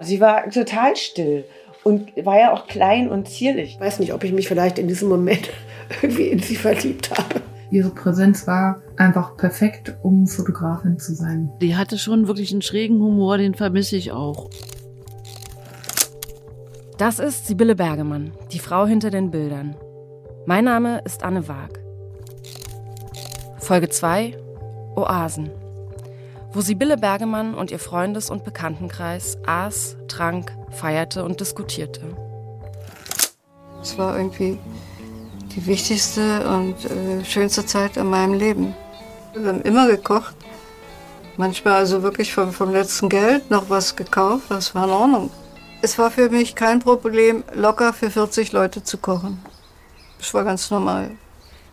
Sie war total still und war ja auch klein und zierlich. Ich weiß nicht, ob ich mich vielleicht in diesem Moment irgendwie in sie verliebt habe. Ihre Präsenz war einfach perfekt, um Fotografin zu sein. Die hatte schon wirklich einen schrägen Humor, den vermisse ich auch. Das ist Sibylle Bergemann, die Frau hinter den Bildern. Mein Name ist Anne Waag. Folge 2 Oasen. Wo Sibylle Bergemann und ihr Freundes- und Bekanntenkreis aß, trank, feierte und diskutierte. Es war irgendwie die wichtigste und äh, schönste Zeit in meinem Leben. Wir haben immer gekocht. Manchmal also wirklich vom, vom letzten Geld noch was gekauft. Das war in Ordnung. Es war für mich kein Problem, locker für 40 Leute zu kochen. Das war ganz normal.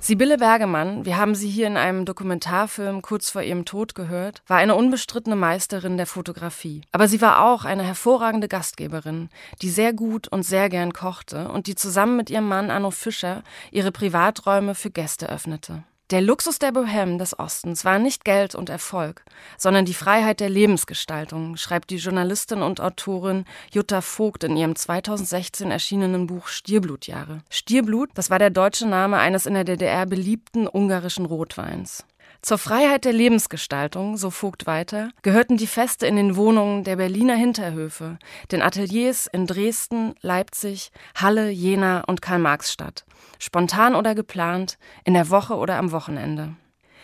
Sibylle Bergemann, wir haben sie hier in einem Dokumentarfilm kurz vor ihrem Tod gehört, war eine unbestrittene Meisterin der Fotografie. Aber sie war auch eine hervorragende Gastgeberin, die sehr gut und sehr gern kochte und die zusammen mit ihrem Mann Arno Fischer ihre Privaträume für Gäste öffnete. Der Luxus der Bohème des Ostens war nicht Geld und Erfolg, sondern die Freiheit der Lebensgestaltung, schreibt die Journalistin und Autorin Jutta Vogt in ihrem 2016 erschienenen Buch Stierblutjahre. Stierblut, das war der deutsche Name eines in der DDR beliebten ungarischen Rotweins. Zur Freiheit der Lebensgestaltung, so Vogt weiter, gehörten die Feste in den Wohnungen der Berliner Hinterhöfe, den Ateliers in Dresden, Leipzig, Halle, Jena und Karl-Marx-Stadt. Spontan oder geplant, in der Woche oder am Wochenende.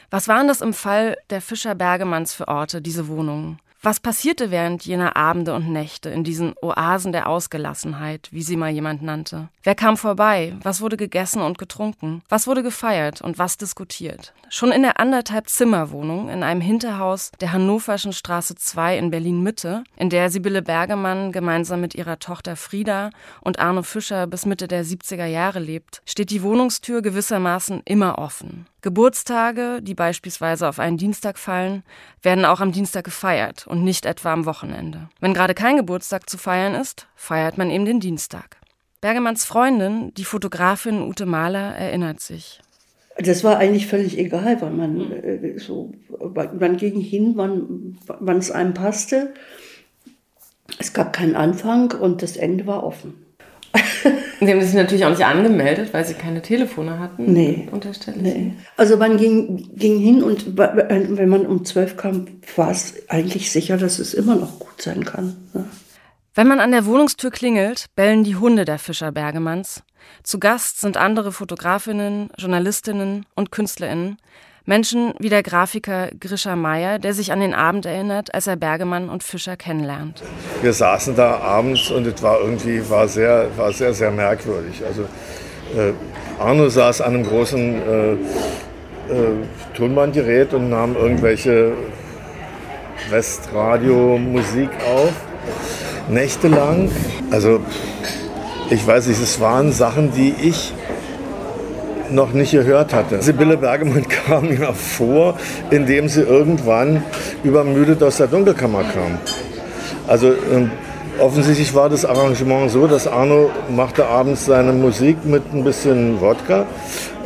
Was waren das im Fall der Fischer-Bergemanns für Orte, diese Wohnungen? Was passierte während jener Abende und Nächte in diesen Oasen der Ausgelassenheit, wie sie mal jemand nannte? Wer kam vorbei? Was wurde gegessen und getrunken? Was wurde gefeiert und was diskutiert? Schon in der anderthalb Zimmerwohnung in einem Hinterhaus der Hannoverschen Straße 2 in Berlin Mitte, in der Sibylle Bergemann gemeinsam mit ihrer Tochter Frieda und Arno Fischer bis Mitte der 70er Jahre lebt, steht die Wohnungstür gewissermaßen immer offen. Geburtstage, die beispielsweise auf einen Dienstag fallen, werden auch am Dienstag gefeiert und nicht etwa am Wochenende. Wenn gerade kein Geburtstag zu feiern ist, feiert man eben den Dienstag. Bergemanns Freundin, die Fotografin Ute Mahler, erinnert sich. Das war eigentlich völlig egal, weil man äh, so, man ging hin, wann, wann es einem passte. Es gab keinen Anfang und das Ende war offen. Sie haben sich natürlich auch nicht angemeldet, weil Sie keine Telefone hatten. Nee. Unterstelle nee. Also man ging, ging hin und wenn man um zwölf kam, war es eigentlich sicher, dass es immer noch gut sein kann. Ne? Wenn man an der Wohnungstür klingelt, bellen die Hunde der Fischer Bergemanns. Zu Gast sind andere Fotografinnen, Journalistinnen und Künstlerinnen, Menschen wie der Grafiker Grisha Meyer, der sich an den Abend erinnert, als er Bergemann und Fischer kennenlernt. Wir saßen da abends und es war irgendwie war sehr, war sehr, sehr merkwürdig. Also äh, Arno saß an einem großen äh, äh, Tonbandgerät und nahm irgendwelche Westradio-Musik auf, nächtelang. Also ich weiß nicht, es waren Sachen, die ich noch nicht gehört hatte. Sibylle Bergemann kam mir vor, indem sie irgendwann übermüdet aus der Dunkelkammer kam. Also ähm, offensichtlich war das Arrangement so, dass Arno machte abends seine Musik mit ein bisschen Wodka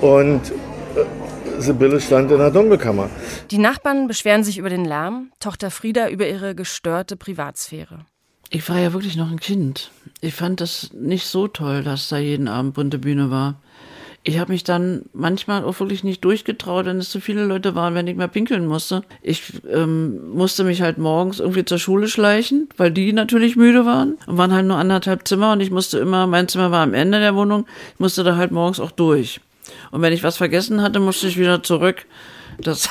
und äh, Sibylle stand in der Dunkelkammer. Die Nachbarn beschweren sich über den Lärm, Tochter Frieda über ihre gestörte Privatsphäre. Ich war ja wirklich noch ein Kind. Ich fand das nicht so toll, dass da jeden Abend bunte Bühne war. Ich habe mich dann manchmal auch wirklich nicht durchgetraut, wenn es zu viele Leute waren, wenn ich mal pinkeln musste. Ich ähm, musste mich halt morgens irgendwie zur Schule schleichen, weil die natürlich müde waren und waren halt nur anderthalb Zimmer und ich musste immer, mein Zimmer war am Ende der Wohnung, ich musste da halt morgens auch durch. Und wenn ich was vergessen hatte, musste ich wieder zurück. Das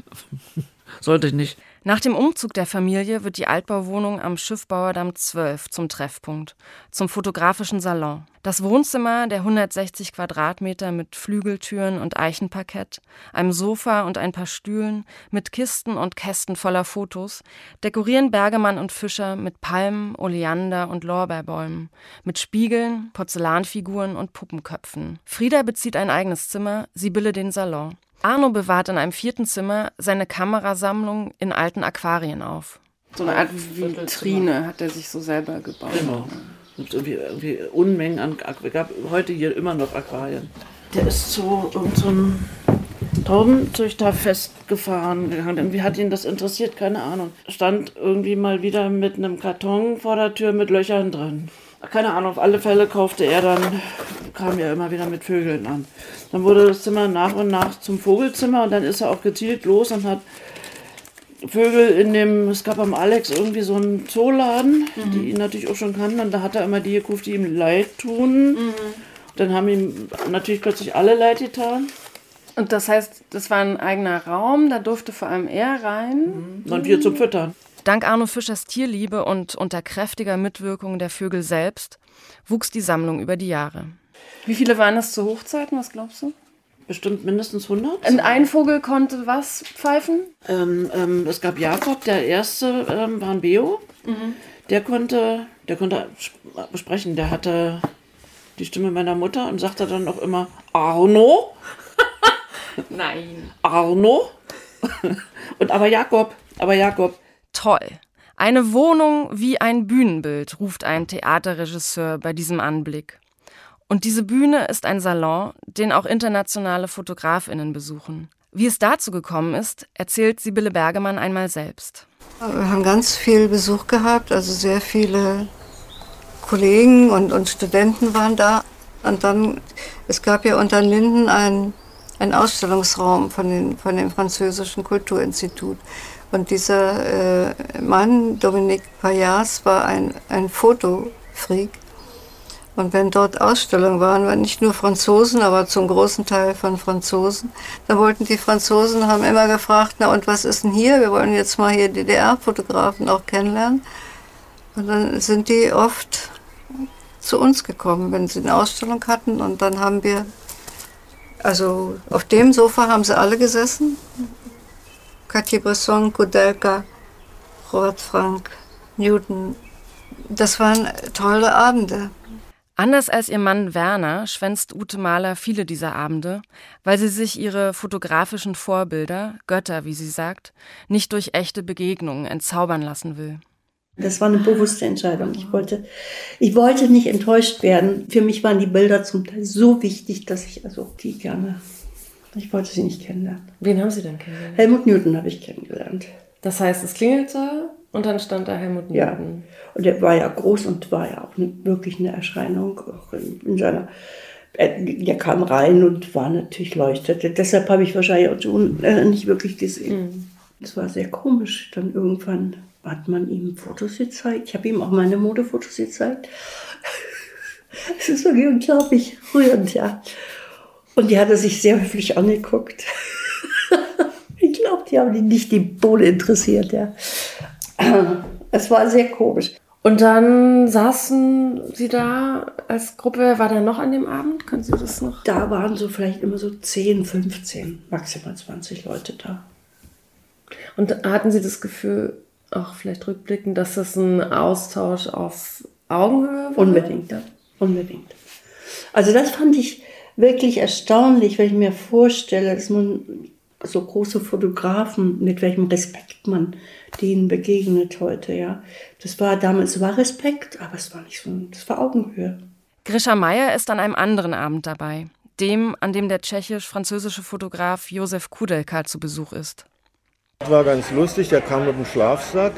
sollte ich nicht. Nach dem Umzug der Familie wird die Altbauwohnung am Schiffbauerdamm 12 zum Treffpunkt, zum fotografischen Salon. Das Wohnzimmer der 160 Quadratmeter mit Flügeltüren und Eichenparkett, einem Sofa und ein paar Stühlen, mit Kisten und Kästen voller Fotos, dekorieren Bergemann und Fischer mit Palmen, Oleander und Lorbeerbäumen, mit Spiegeln, Porzellanfiguren und Puppenköpfen. Frieda bezieht ein eigenes Zimmer, Sibylle den Salon. Arno bewahrt in einem vierten Zimmer seine Kamerasammlung in alten Aquarien auf. So eine Art Vitrine hat er sich so selber gebaut. Genau. Und irgendwie, irgendwie Unmengen an Aquarien. gab heute hier immer noch Aquarien. Der ist so, so ein Traubenzüchter festgefahren gegangen. Irgendwie hat ihn das interessiert, keine Ahnung. Stand irgendwie mal wieder mit einem Karton vor der Tür mit Löchern drin. Keine Ahnung, auf alle Fälle kaufte er dann, kam er immer wieder mit Vögeln an. Dann wurde das Zimmer nach und nach zum Vogelzimmer und dann ist er auch gezielt los und hat Vögel in dem, es gab am Alex irgendwie so einen Zooladen, mhm. die ihn natürlich auch schon kannten und da hat er immer die gekauft, die ihm leid tun. Mhm. Dann haben ihm natürlich plötzlich alle leid getan. Und das heißt, das war ein eigener Raum, da durfte vor allem er rein. Mhm. Und wir zum Füttern. Dank Arno Fischers Tierliebe und unter kräftiger Mitwirkung der Vögel selbst wuchs die Sammlung über die Jahre. Wie viele waren das zu Hochzeiten, was glaubst du? Bestimmt mindestens 100. Und ein Vogel konnte was pfeifen? Ähm, ähm, es gab Jakob, der erste ähm, war ein Beo. Mhm. Der konnte, der konnte sprechen. Der hatte die Stimme meiner Mutter und sagte dann auch immer Arno. Nein. Arno. Und aber Jakob, aber Jakob. Toll. Eine Wohnung wie ein Bühnenbild, ruft ein Theaterregisseur bei diesem Anblick. Und diese Bühne ist ein Salon, den auch internationale Fotografinnen besuchen. Wie es dazu gekommen ist, erzählt Sibylle Bergemann einmal selbst. Wir haben ganz viel Besuch gehabt, also sehr viele Kollegen und, und Studenten waren da. Und dann, es gab ja unter Linden einen ein Ausstellungsraum von, den, von dem französischen Kulturinstitut. Und dieser äh, Mann, Dominique Payas, war ein, ein Fotofreak. Und wenn dort Ausstellungen waren, waren nicht nur Franzosen, aber zum großen Teil von Franzosen, da wollten die Franzosen, haben immer gefragt, na und was ist denn hier? Wir wollen jetzt mal hier DDR-Fotografen auch kennenlernen. Und dann sind die oft zu uns gekommen, wenn sie eine Ausstellung hatten. Und dann haben wir also auf dem Sofa haben sie alle gesessen. Cartier-Bresson, Kudelka, Robert Frank, Newton. Das waren tolle Abende. Anders als ihr Mann Werner schwänzt Ute Mahler viele dieser Abende, weil sie sich ihre fotografischen Vorbilder, Götter, wie sie sagt, nicht durch echte Begegnungen entzaubern lassen will. Das war eine bewusste Entscheidung. Ich wollte, ich wollte nicht enttäuscht werden. Für mich waren die Bilder zum Teil so wichtig, dass ich also die gerne, ich wollte sie nicht kennenlernen. Wen haben Sie denn kennengelernt? Helmut Newton habe ich kennengelernt. Das heißt, es klingelte und dann stand da Helmut Newton. Ja, und er war ja groß und war ja auch wirklich eine Erscheinung auch in, in seiner der kam rein und war natürlich leuchtete. Deshalb habe ich wahrscheinlich auch so, äh, nicht wirklich gesehen. Es mhm. war sehr komisch dann irgendwann hat man ihm Fotos gezeigt. Ich habe ihm auch meine Modefotos gezeigt. Es ist wirklich unglaublich rührend, ja. Und die hat er sich sehr höflich angeguckt. ich glaube, die haben ihn nicht die Bohle interessiert, ja. Es war sehr komisch. Und dann saßen Sie da als Gruppe, war da noch an dem Abend? Können Sie das noch? Da waren so vielleicht immer so 10, 15, maximal 20 Leute da. Und hatten Sie das Gefühl, auch vielleicht rückblicken, dass das ein Austausch auf Augenhöhe war? Unbedingt, ja. Unbedingt. Also das fand ich wirklich erstaunlich, wenn ich mir vorstelle, dass man so große Fotografen, mit welchem Respekt man denen begegnet heute, ja. Das war damals, war Respekt, aber es war nicht so, das war Augenhöhe. Grisha Meyer ist an einem anderen Abend dabei, dem, an dem der tschechisch-französische Fotograf Josef Kudelka zu Besuch ist. War ganz lustig, der kam mit dem Schlafsack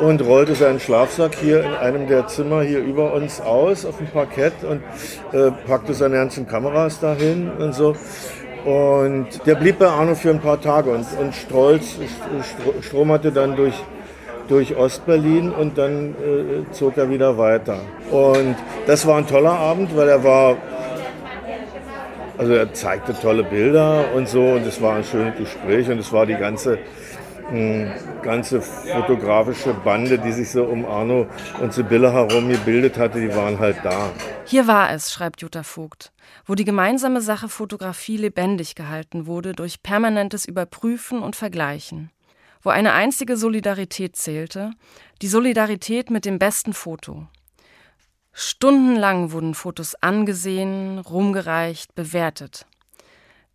und rollte seinen Schlafsack hier in einem der Zimmer hier über uns aus auf dem Parkett und äh, packte seine ganzen Kameras dahin und so. Und der blieb bei Arno für ein paar Tage und, und Strolz stromerte dann durch, durch Ostberlin und dann äh, zog er wieder weiter. Und das war ein toller Abend, weil er war also er zeigte tolle Bilder und so und es war ein schönes Gespräch und es war die ganze, ganze fotografische Bande, die sich so um Arno und Sibylle herum gebildet hatte, die waren halt da. Hier war es, schreibt Jutta Vogt, wo die gemeinsame Sache Fotografie lebendig gehalten wurde durch permanentes Überprüfen und Vergleichen. Wo eine einzige Solidarität zählte, die Solidarität mit dem besten Foto. Stundenlang wurden Fotos angesehen, rumgereicht, bewertet.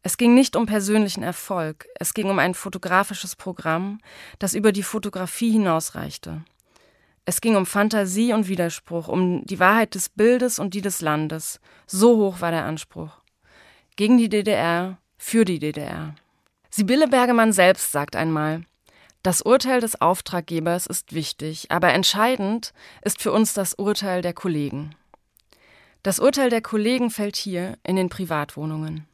Es ging nicht um persönlichen Erfolg, es ging um ein fotografisches Programm, das über die Fotografie hinausreichte. Es ging um Fantasie und Widerspruch, um die Wahrheit des Bildes und die des Landes. So hoch war der Anspruch. Gegen die DDR, für die DDR. Sibylle Bergemann selbst sagt einmal, das Urteil des Auftraggebers ist wichtig, aber entscheidend ist für uns das Urteil der Kollegen. Das Urteil der Kollegen fällt hier in den Privatwohnungen.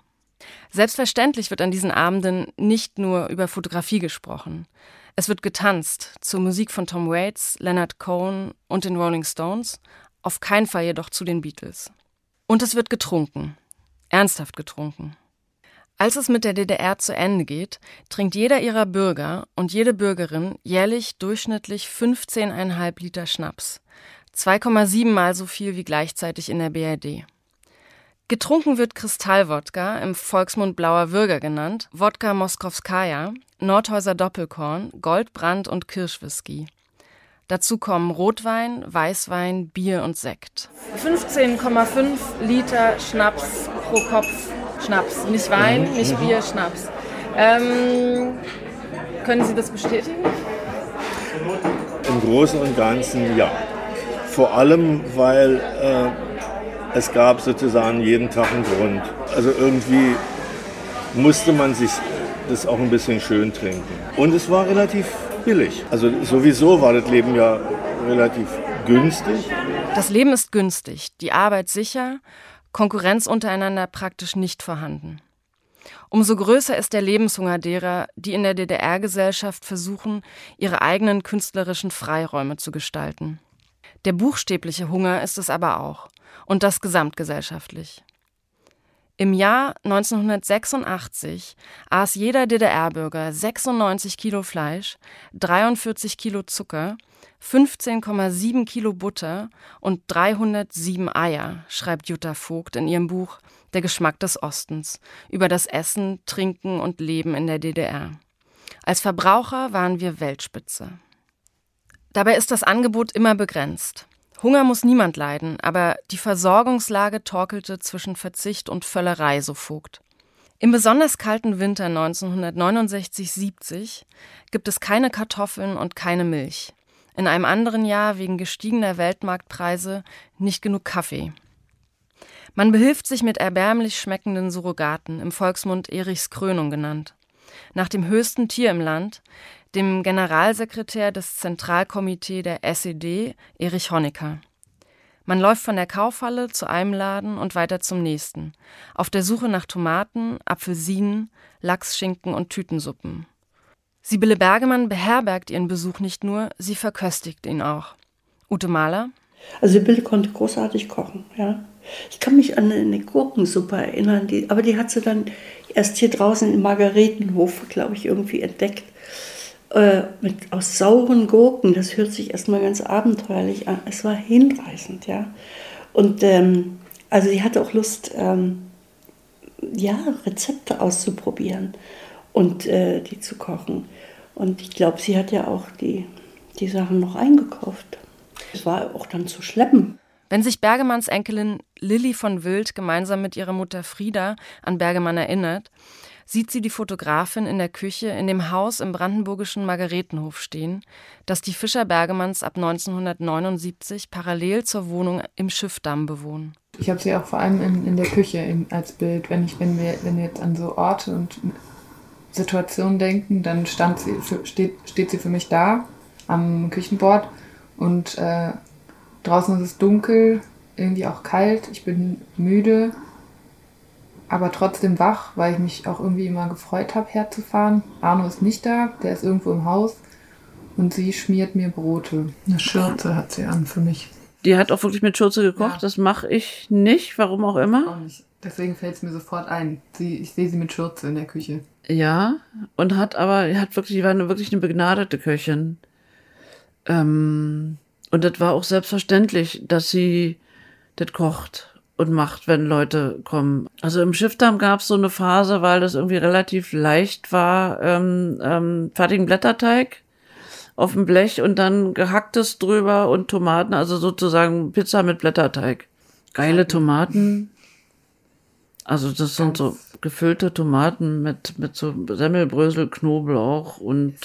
Selbstverständlich wird an diesen Abenden nicht nur über Fotografie gesprochen. Es wird getanzt zur Musik von Tom Waits, Leonard Cohen und den Rolling Stones, auf keinen Fall jedoch zu den Beatles. Und es wird getrunken, ernsthaft getrunken. Als es mit der DDR zu Ende geht, trinkt jeder ihrer Bürger und jede Bürgerin jährlich durchschnittlich 15,5 Liter Schnaps. 2,7 mal so viel wie gleichzeitig in der BRD. Getrunken wird Kristallwodka, im Volksmund Blauer Würger genannt, Wodka Moskowskaja, Nordhäuser Doppelkorn, Goldbrand und Kirschwhisky. Dazu kommen Rotwein, Weißwein, Bier und Sekt. 15,5 Liter Schnaps pro Kopf. Schnaps, nicht Wein, nicht Bier, Schnaps. Ähm, können Sie das bestätigen? Im Großen und Ganzen ja. Vor allem, weil äh, es gab sozusagen jeden Tag einen Grund. Also irgendwie musste man sich das auch ein bisschen schön trinken. Und es war relativ billig. Also sowieso war das Leben ja relativ günstig. Das Leben ist günstig, die Arbeit sicher, Konkurrenz untereinander praktisch nicht vorhanden. Umso größer ist der Lebenshunger derer, die in der DDR-Gesellschaft versuchen, ihre eigenen künstlerischen Freiräume zu gestalten. Der buchstäbliche Hunger ist es aber auch, und das gesamtgesellschaftlich. Im Jahr 1986 aß jeder DDR-Bürger 96 Kilo Fleisch, 43 Kilo Zucker, 15,7 Kilo Butter und 307 Eier, schreibt Jutta Vogt in ihrem Buch Der Geschmack des Ostens über das Essen, Trinken und Leben in der DDR. Als Verbraucher waren wir Weltspitze. Dabei ist das Angebot immer begrenzt. Hunger muss niemand leiden, aber die Versorgungslage torkelte zwischen Verzicht und Völlerei, so Vogt. Im besonders kalten Winter 1969-70 gibt es keine Kartoffeln und keine Milch. In einem anderen Jahr wegen gestiegener Weltmarktpreise nicht genug Kaffee. Man behilft sich mit erbärmlich schmeckenden Surrogaten, im Volksmund Erichs Krönung genannt. Nach dem höchsten Tier im Land, dem Generalsekretär des Zentralkomitee der SED, Erich Honecker. Man läuft von der Kaufhalle zu einem Laden und weiter zum nächsten, auf der Suche nach Tomaten, Apfelsinen, Lachsschinken und Tütensuppen. Sibylle Bergemann beherbergt ihren Besuch nicht nur, sie verköstigt ihn auch. Ute Mahler? Also Sibylle konnte großartig kochen, ja. Ich kann mich an eine Gurkensuppe erinnern, die, aber die hat sie dann erst hier draußen im Margaretenhof, glaube ich, irgendwie entdeckt äh, mit, aus sauren Gurken. Das hört sich erstmal ganz abenteuerlich an. Es war hinreißend, ja. Und ähm, also sie hatte auch Lust, ähm, ja, Rezepte auszuprobieren und äh, die zu kochen. Und ich glaube, sie hat ja auch die, die Sachen noch eingekauft. Es war auch dann zu schleppen. Wenn sich Bergemanns Enkelin Lilly von Wild gemeinsam mit ihrer Mutter Frieda an Bergemann erinnert, sieht sie die Fotografin in der Küche in dem Haus im brandenburgischen Margaretenhof stehen, das die Fischer Bergemanns ab 1979 parallel zur Wohnung im Schiffdamm bewohnen. Ich habe sie auch vor allem in, in der Küche in, als Bild. Wenn, ich, wenn, wir, wenn wir jetzt an so Orte und Situationen denken, dann stand sie, steht, steht sie für mich da am Küchenbord und äh, draußen ist es dunkel, irgendwie auch kalt, ich bin müde aber trotzdem wach, weil ich mich auch irgendwie immer gefreut habe, herzufahren. Arno ist nicht da, der ist irgendwo im Haus und sie schmiert mir Brote. Eine Schürze hat sie an für mich. Die hat auch wirklich mit Schürze gekocht, ja. das mache ich nicht, warum auch immer. Auch nicht. Deswegen fällt es mir sofort ein. Sie, ich sehe sie mit Schürze in der Küche. Ja, und hat aber, hat wirklich, die war eine, wirklich eine begnadete Köchin. Ähm, und das war auch selbstverständlich, dass sie das kocht und macht, wenn Leute kommen. Also im Schiffdarm gab es so eine Phase, weil das irgendwie relativ leicht war, ähm, ähm, fertigen Blätterteig auf dem Blech und dann gehacktes drüber und Tomaten, also sozusagen Pizza mit Blätterteig. Geile Tomaten. Also das sind so gefüllte Tomaten mit, mit so Semmelbrösel, Knoblauch und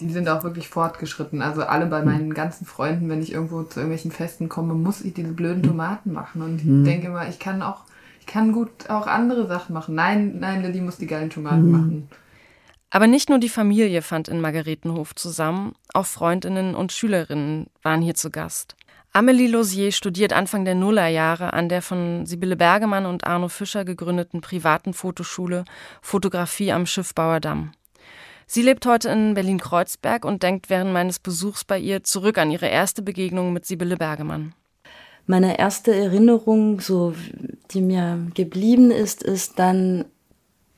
die sind auch wirklich fortgeschritten. Also alle bei meinen ganzen Freunden, wenn ich irgendwo zu irgendwelchen Festen komme, muss ich diese blöden Tomaten machen. Und ich mhm. denke immer, ich kann auch, ich kann gut auch andere Sachen machen. Nein, nein, Lilly muss die geilen Tomaten mhm. machen. Aber nicht nur die Familie fand in Margaretenhof zusammen, auch Freundinnen und Schülerinnen waren hier zu Gast. Amelie Lausier studiert Anfang der Nullerjahre an der von Sibylle Bergemann und Arno Fischer gegründeten privaten Fotoschule Fotografie am Schiffbauer Damm. Sie lebt heute in Berlin-Kreuzberg und denkt während meines Besuchs bei ihr zurück an ihre erste Begegnung mit Sibylle Bergemann. Meine erste Erinnerung, so die mir geblieben ist, ist dann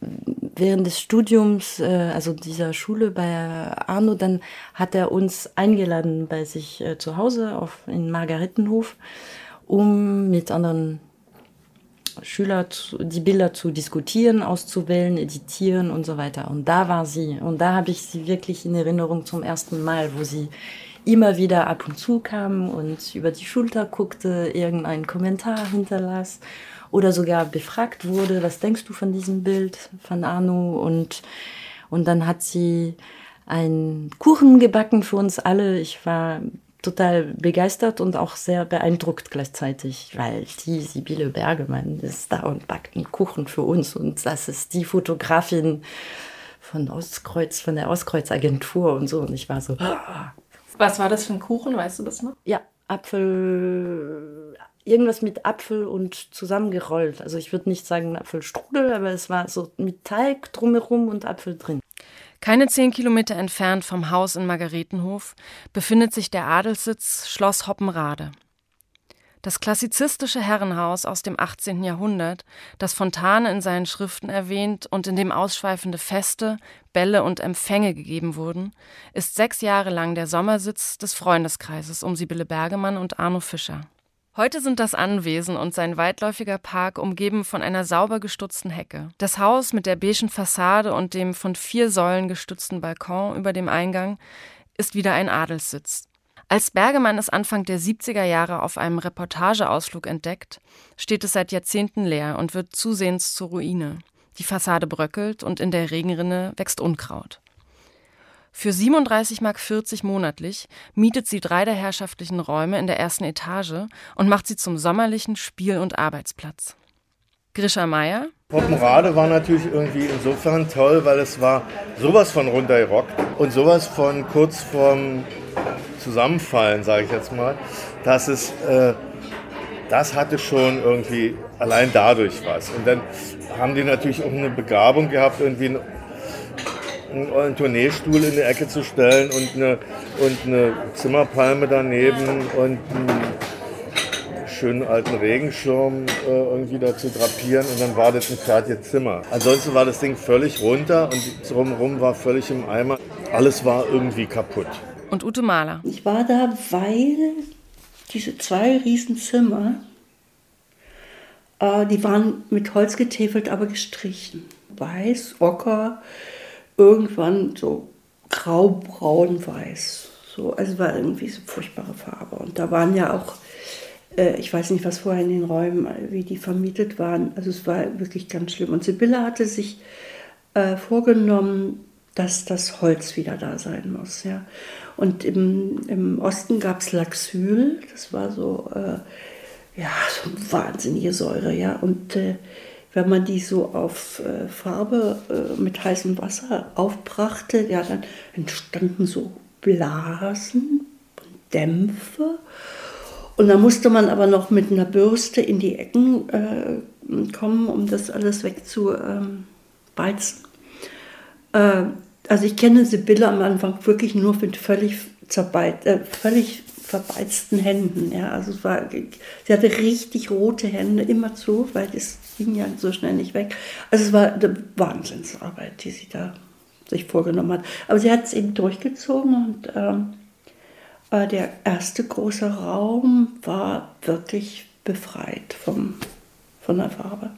während des Studiums, äh, also dieser Schule bei Arno, dann hat er uns eingeladen bei sich äh, zu Hause auf, in Margaretenhof, um mit anderen Schülern die Bilder zu diskutieren, auszuwählen, editieren und so weiter. Und da war sie. Und da habe ich sie wirklich in Erinnerung zum ersten Mal, wo sie immer wieder ab und zu kam und über die Schulter guckte, irgendeinen Kommentar hinterlas oder sogar befragt wurde, was denkst du von diesem Bild von Arno? Und, und dann hat sie einen Kuchen gebacken für uns alle. Ich war total begeistert und auch sehr beeindruckt gleichzeitig, weil die Sibylle Bergemann ist da und backt einen Kuchen für uns und das ist die Fotografin von Ostkreuz, von der Ostkreuz-Agentur und so und ich war so. Was war das für ein Kuchen, weißt du das noch? Ja, Apfel, irgendwas mit Apfel und zusammengerollt. Also ich würde nicht sagen Apfelstrudel, aber es war so mit Teig drumherum und Apfel drin. Keine zehn Kilometer entfernt vom Haus in Margaretenhof befindet sich der Adelssitz Schloss Hoppenrade. Das klassizistische Herrenhaus aus dem 18. Jahrhundert, das Fontane in seinen Schriften erwähnt und in dem ausschweifende Feste, Bälle und Empfänge gegeben wurden, ist sechs Jahre lang der Sommersitz des Freundeskreises um Sibylle Bergemann und Arno Fischer. Heute sind das Anwesen und sein weitläufiger Park umgeben von einer sauber gestutzten Hecke. Das Haus mit der beigen Fassade und dem von vier Säulen gestützten Balkon über dem Eingang ist wieder ein Adelssitz. Als Bergemann es Anfang der 70er Jahre auf einem Reportageausflug entdeckt, steht es seit Jahrzehnten leer und wird zusehends zur Ruine. Die Fassade bröckelt und in der Regenrinne wächst Unkraut. Für 37,40 Mark monatlich mietet sie drei der herrschaftlichen Räume in der ersten Etage und macht sie zum sommerlichen Spiel- und Arbeitsplatz. Grisha Meier. Poppenrade war natürlich irgendwie insofern toll, weil es war sowas von runtergerockt und sowas von kurz vorm Zusammenfallen, sage ich jetzt mal, dass es, äh, das hatte schon irgendwie allein dadurch was. Und dann haben die natürlich auch eine Begabung gehabt, irgendwie einen Tourneestuhl in die Ecke zu stellen und eine, und eine Zimmerpalme daneben und einen schönen alten Regenschirm äh, irgendwie dazu drapieren und dann war das ein fertiges Zimmer. Ansonsten war das Ding völlig runter und drumherum war völlig im Eimer. Alles war irgendwie kaputt. Und Ute Mahler. Ich war da, weil diese zwei Riesenzimmer, äh, die waren mit Holz getäfelt, aber gestrichen. Weiß, ocker, irgendwann so grau-braun-weiß. So, also war irgendwie so furchtbare Farbe. Und da waren ja auch, äh, ich weiß nicht, was vorher in den Räumen, wie die vermietet waren. Also es war wirklich ganz schlimm. Und Sibylle hatte sich äh, vorgenommen, dass das Holz wieder da sein muss. Ja. Und im, im Osten gab es Laxyl, das war so, äh, ja, so wahnsinnige Säure. Ja. Und äh, wenn man die so auf äh, Farbe äh, mit heißem Wasser aufbrachte, ja, dann entstanden so Blasen und Dämpfe. Und dann musste man aber noch mit einer Bürste in die Ecken äh, kommen, um das alles wegzubeizen. Ähm, also ich kenne Sibylle am Anfang wirklich nur mit völlig, zerbeit, äh, völlig verbeizten Händen. Ja. Also war, sie hatte richtig rote Hände, immer zu, weil das ging ja so schnell nicht weg. Also es war eine Wahnsinnsarbeit, die sie da sich vorgenommen hat. Aber sie hat es eben durchgezogen und ähm, äh, der erste große Raum war wirklich befreit vom, von der Farbe.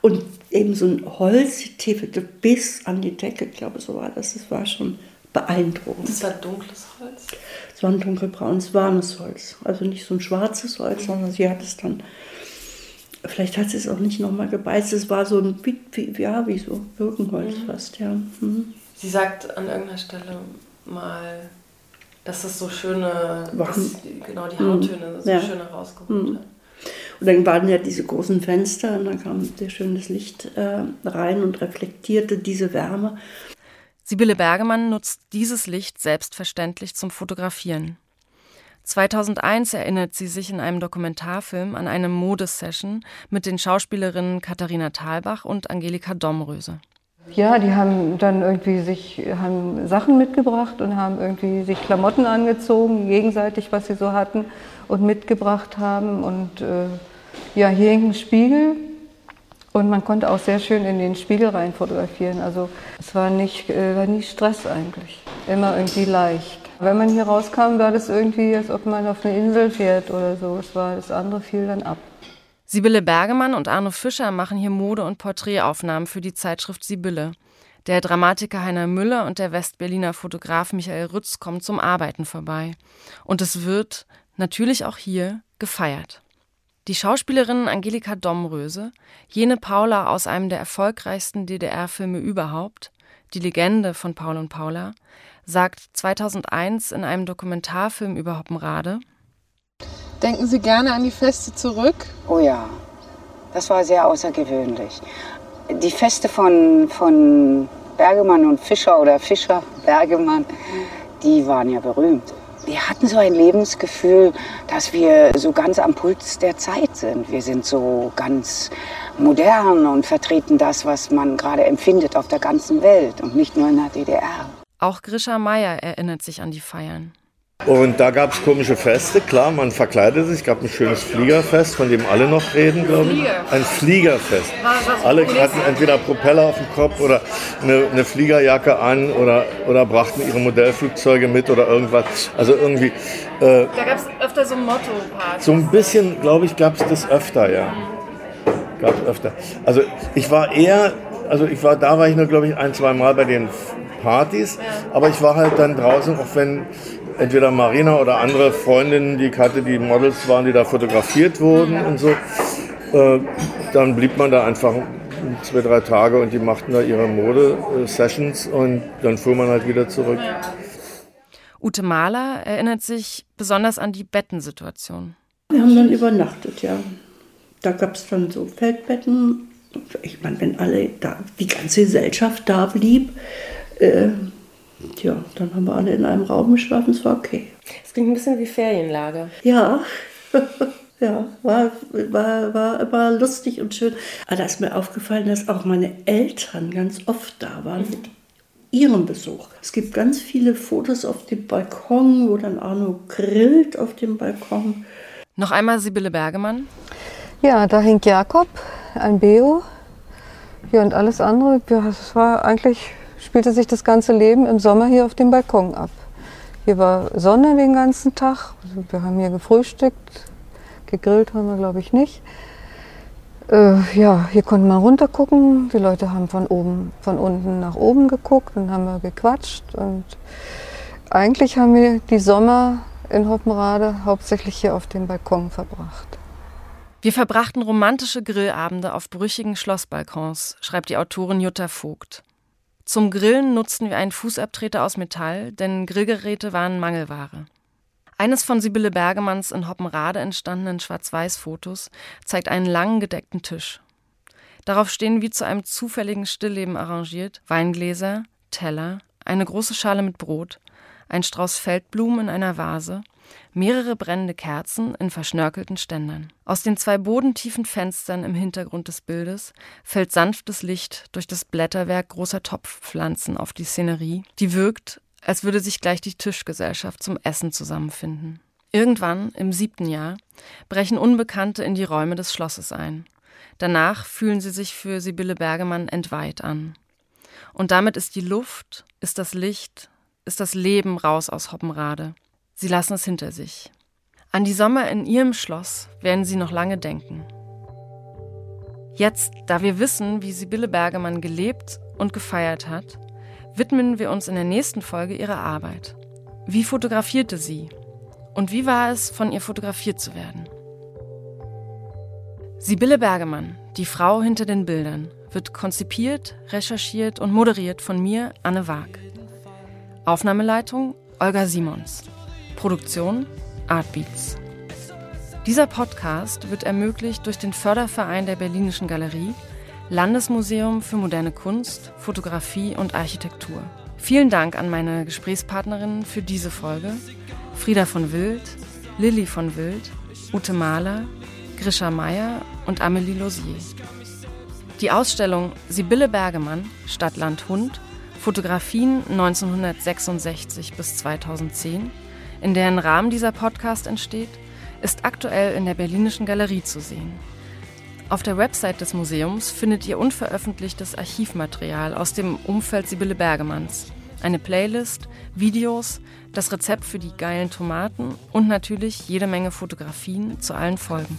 Und eben so ein Holz täfelte bis an die Decke, ich glaube, so war das. Es war schon beeindruckend. Das war dunkles Holz? Es war ein dunkelbraunes, warmes Holz. Also nicht so ein schwarzes Holz, sondern sie hat es dann Vielleicht hat sie es auch nicht nochmal gebeißt. Es war so ein, wie, wie, ja, wie so Birkenholz mhm. fast, ja. Mhm. Sie sagt an irgendeiner Stelle mal, dass es so schöne, dass, genau die Hauttöne so ja. schön herausgeholt mhm. hat. Und dann waren ja diese großen Fenster und dann kam sehr schönes Licht äh, rein und reflektierte diese Wärme. Sibylle Bergemann nutzt dieses Licht selbstverständlich zum Fotografieren. 2001 erinnert sie sich in einem Dokumentarfilm an eine Modesession mit den Schauspielerinnen Katharina Thalbach und Angelika Domröse. Ja, die haben dann irgendwie sich haben Sachen mitgebracht und haben irgendwie sich Klamotten angezogen, gegenseitig, was sie so hatten und mitgebracht haben. Und äh, ja, hier hängt ein Spiegel und man konnte auch sehr schön in den Spiegel rein fotografieren. Also es war nicht, äh, war nie Stress eigentlich, immer irgendwie leicht. Wenn man hier rauskam, war das irgendwie, als ob man auf eine Insel fährt oder so. Es war, das andere fiel dann ab. Sibylle Bergemann und Arno Fischer machen hier Mode- und Porträtaufnahmen für die Zeitschrift Sibylle. Der Dramatiker Heiner Müller und der Westberliner Fotograf Michael Rütz kommen zum Arbeiten vorbei. Und es wird, natürlich auch hier, gefeiert. Die Schauspielerin Angelika Domröse, jene Paula aus einem der erfolgreichsten DDR-Filme überhaupt, die Legende von Paul und Paula, sagt 2001 in einem Dokumentarfilm über Hoppenrade. Denken Sie gerne an die Feste zurück? Oh ja, das war sehr außergewöhnlich. Die Feste von, von Bergemann und Fischer oder Fischer, Bergemann, die waren ja berühmt. Wir hatten so ein Lebensgefühl, dass wir so ganz am Puls der Zeit sind. Wir sind so ganz modern und vertreten das, was man gerade empfindet auf der ganzen Welt und nicht nur in der DDR. Auch Grisha Meyer erinnert sich an die Feiern. Und da gab es komische Feste, klar, man verkleidete sich, gab ein schönes Fliegerfest, von dem alle noch reden, glaube ich. Ein Fliegerfest. Alle hatten entweder Propeller auf dem Kopf oder eine, eine Fliegerjacke an oder, oder brachten ihre Modellflugzeuge mit oder irgendwas. Also irgendwie. Äh, da gab es öfter so Motto-Partys. So ein bisschen, glaube ich, gab es das öfter, ja. Gab es öfter. Also ich war eher, also ich war, da war ich nur, glaube ich, ein, zwei Mal bei den Partys, aber ich war halt dann draußen, auch wenn entweder Marina oder andere Freundinnen, die ich hatte, die Models waren, die da fotografiert wurden und so, äh, dann blieb man da einfach zwei, drei Tage und die machten da ihre Mode-Sessions und dann fuhr man halt wieder zurück. Ute Mahler erinnert sich besonders an die Bettensituation. Wir haben dann übernachtet, ja. Da gab es dann so Feldbetten. Ich meine, wenn alle da, die ganze Gesellschaft da blieb, äh, ja, dann haben wir alle in einem Raum geschlafen, es war okay. Es klingt ein bisschen wie Ferienlager. Ja, ja, war, war, war, war lustig und schön. Aber da ist mir aufgefallen, dass auch meine Eltern ganz oft da waren mit ihrem Besuch. Es gibt ganz viele Fotos auf dem Balkon, wo dann Arno grillt auf dem Balkon. Noch einmal Sibylle Bergemann. Ja, da hängt Jakob, ein Beo. Ja, und alles andere, ja, es war eigentlich spielte sich das ganze Leben im Sommer hier auf dem Balkon ab. Hier war Sonne den ganzen Tag. Also wir haben hier gefrühstückt. Gegrillt haben wir, glaube ich, nicht. Äh, ja, hier konnte man runtergucken. Die Leute haben von oben, von unten nach oben geguckt und haben wir gequatscht. Und eigentlich haben wir die Sommer in Hoppenrade hauptsächlich hier auf dem Balkon verbracht. Wir verbrachten romantische Grillabende auf brüchigen Schlossbalkons, schreibt die Autorin Jutta Vogt. Zum Grillen nutzten wir einen Fußabtreter aus Metall, denn Grillgeräte waren Mangelware. Eines von Sibylle Bergemanns in Hoppenrade entstandenen Schwarz-Weiß-Fotos zeigt einen langen gedeckten Tisch. Darauf stehen wie zu einem zufälligen Stillleben arrangiert Weingläser, Teller, eine große Schale mit Brot, ein Strauß Feldblumen in einer Vase mehrere brennende Kerzen in verschnörkelten Ständern. Aus den zwei bodentiefen Fenstern im Hintergrund des Bildes fällt sanftes Licht durch das Blätterwerk großer Topfpflanzen auf die Szenerie, die wirkt, als würde sich gleich die Tischgesellschaft zum Essen zusammenfinden. Irgendwann, im siebten Jahr, brechen Unbekannte in die Räume des Schlosses ein. Danach fühlen sie sich für Sibylle Bergemann entweiht an. Und damit ist die Luft, ist das Licht, ist das Leben raus aus Hoppenrade. Sie lassen es hinter sich. An die Sommer in ihrem Schloss werden sie noch lange denken. Jetzt, da wir wissen, wie Sibylle Bergemann gelebt und gefeiert hat, widmen wir uns in der nächsten Folge ihrer Arbeit. Wie fotografierte sie? Und wie war es, von ihr fotografiert zu werden? Sibylle Bergemann, die Frau hinter den Bildern, wird konzipiert, recherchiert und moderiert von mir, Anne Waag. Aufnahmeleitung Olga Simons. Produktion Artbeats. Dieser Podcast wird ermöglicht durch den Förderverein der Berlinischen Galerie, Landesmuseum für moderne Kunst, Fotografie und Architektur. Vielen Dank an meine Gesprächspartnerinnen für diese Folge. Frieda von Wild, Lilly von Wild, Ute Mahler, Grisha Meyer und Amelie Losier. Die Ausstellung Sibylle Bergemann, Stadt, Land, Hund, Fotografien 1966 bis 2010, in deren Rahmen dieser Podcast entsteht, ist aktuell in der Berlinischen Galerie zu sehen. Auf der Website des Museums findet ihr unveröffentlichtes Archivmaterial aus dem Umfeld Sibylle Bergemanns, eine Playlist, Videos, das Rezept für die geilen Tomaten und natürlich jede Menge Fotografien zu allen Folgen.